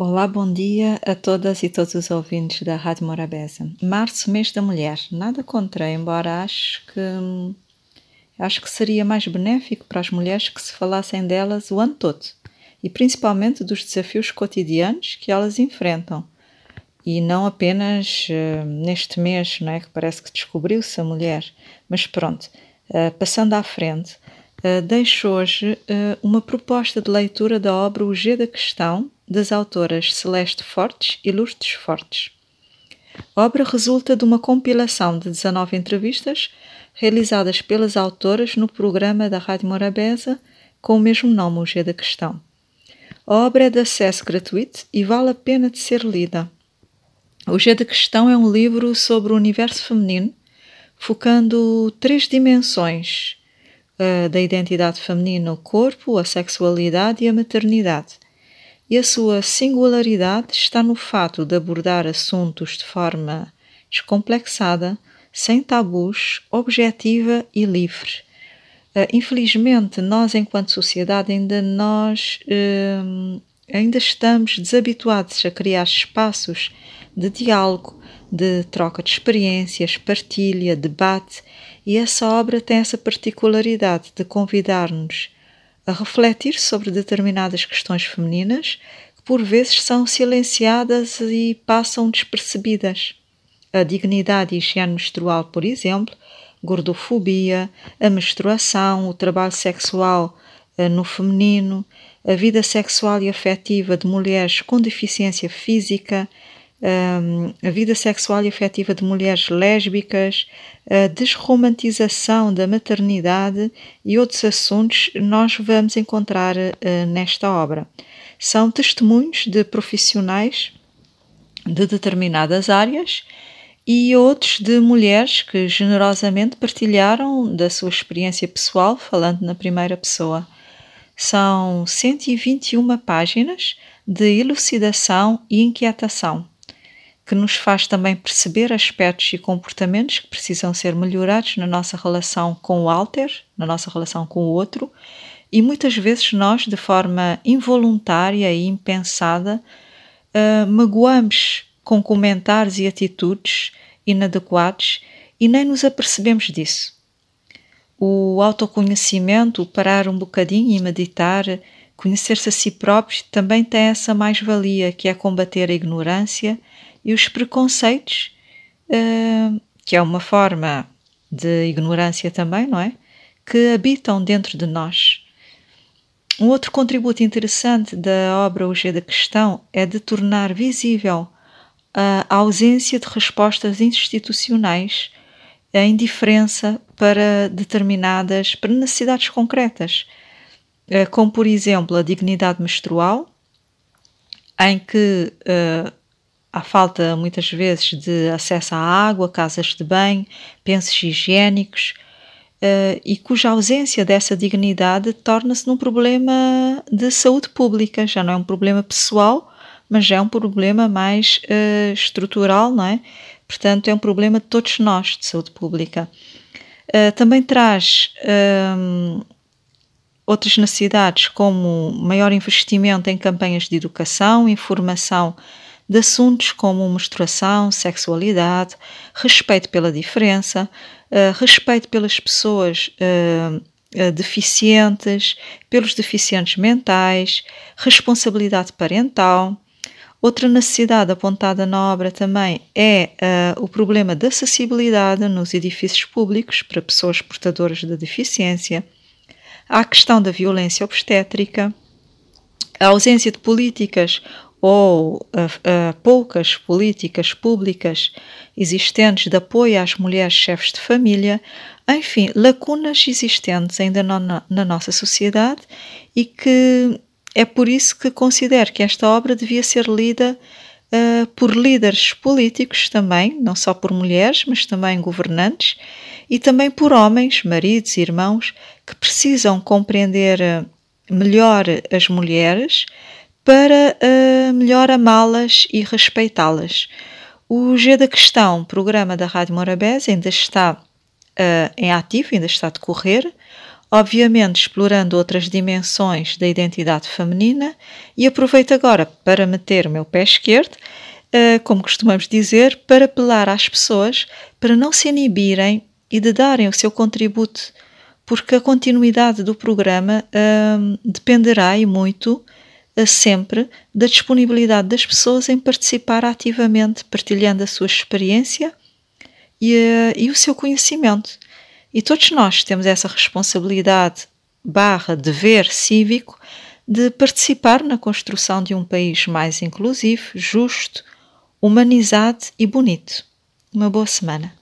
Olá, bom dia a todas e todos os ouvintes da Rádio Morabeza. Março, mês da mulher. Nada contra, embora acho que acho que seria mais benéfico para as mulheres que se falassem delas o ano todo e principalmente dos desafios cotidianos que elas enfrentam. E não apenas uh, neste mês, não é? Que parece que descobriu-se a mulher. Mas pronto, uh, passando à frente, uh, deixo hoje uma proposta de leitura da obra O G da Questão, das autoras Celeste Fortes e Lourdes Fortes. A obra resulta de uma compilação de 19 entrevistas realizadas pelas autoras no programa da Rádio Morabeza com o mesmo nome, O G da Questão. A obra é de acesso gratuito e vale a pena de ser lida. O G da Questão é um livro sobre o universo feminino, focando três dimensões uh, da identidade feminina: o corpo, a sexualidade e a maternidade e a sua singularidade está no fato de abordar assuntos de forma descomplexada, sem tabus, objetiva e livre. Uh, infelizmente, nós, enquanto sociedade, ainda nós uh, ainda estamos desabituados a criar espaços de diálogo, de troca de experiências, partilha, debate, e essa obra tem essa particularidade de convidar-nos a refletir sobre determinadas questões femininas que por vezes são silenciadas e passam despercebidas. A dignidade e higiene menstrual, por exemplo, gordofobia, a menstruação, o trabalho sexual eh, no feminino, a vida sexual e afetiva de mulheres com deficiência física, a vida sexual e afetiva de mulheres lésbicas, a desromantização da maternidade e outros assuntos nós vamos encontrar uh, nesta obra. São testemunhos de profissionais de determinadas áreas e outros de mulheres que generosamente partilharam da sua experiência pessoal, falando na primeira pessoa. São 121 páginas de elucidação e inquietação que nos faz também perceber aspectos e comportamentos que precisam ser melhorados na nossa relação com o alter, na nossa relação com o outro, e muitas vezes nós, de forma involuntária e impensada, uh, magoamos com comentários e atitudes inadequados e nem nos apercebemos disso. O autoconhecimento, parar um bocadinho e meditar, conhecer-se a si próprio, também tem essa mais-valia que é combater a ignorância e os preconceitos, uh, que é uma forma de ignorância também, não é? Que habitam dentro de nós. Um outro contributo interessante da obra O G da Questão é de tornar visível a ausência de respostas institucionais, a indiferença para determinadas necessidades concretas, eh, como por exemplo a dignidade menstrual, em que uh, Há falta muitas vezes de acesso à água, casas de banho, pensos higiênicos uh, e cuja ausência dessa dignidade torna-se num problema de saúde pública. Já não é um problema pessoal, mas já é um problema mais uh, estrutural, não é? Portanto, é um problema de todos nós de saúde pública. Uh, também traz um, outras necessidades, como maior investimento em campanhas de educação, informação de assuntos como menstruação, sexualidade, respeito pela diferença, uh, respeito pelas pessoas uh, uh, deficientes, pelos deficientes mentais, responsabilidade parental. Outra necessidade apontada na obra também é o problema da acessibilidade nos edifícios públicos para pessoas portadoras de deficiência, a questão da violência obstétrica, a ausência de políticas ou uh, uh, poucas políticas públicas existentes de apoio às mulheres chefes de família, enfim, lacunas existentes ainda na, na nossa sociedade e que é por isso que considero que esta obra devia ser lida uh, por líderes políticos também, não só por mulheres, mas também governantes e também por homens, maridos, irmãos, que precisam compreender melhor as mulheres para uh, melhor amá-las e respeitá-las. O G da Questão, programa da Rádio Morabés, ainda está uh, em ativo, ainda está a decorrer. obviamente explorando outras dimensões da identidade feminina, e aproveito agora para meter o meu pé esquerdo, uh, como costumamos dizer, para apelar às pessoas para não se inibirem e de darem o seu contributo, porque a continuidade do programa uh, dependerá e muito sempre da disponibilidade das pessoas em participar ativamente, partilhando a sua experiência e, e o seu conhecimento. E todos nós temos essa responsabilidade barra dever cívico de participar na construção de um país mais inclusivo, justo, humanizado e bonito. Uma boa semana.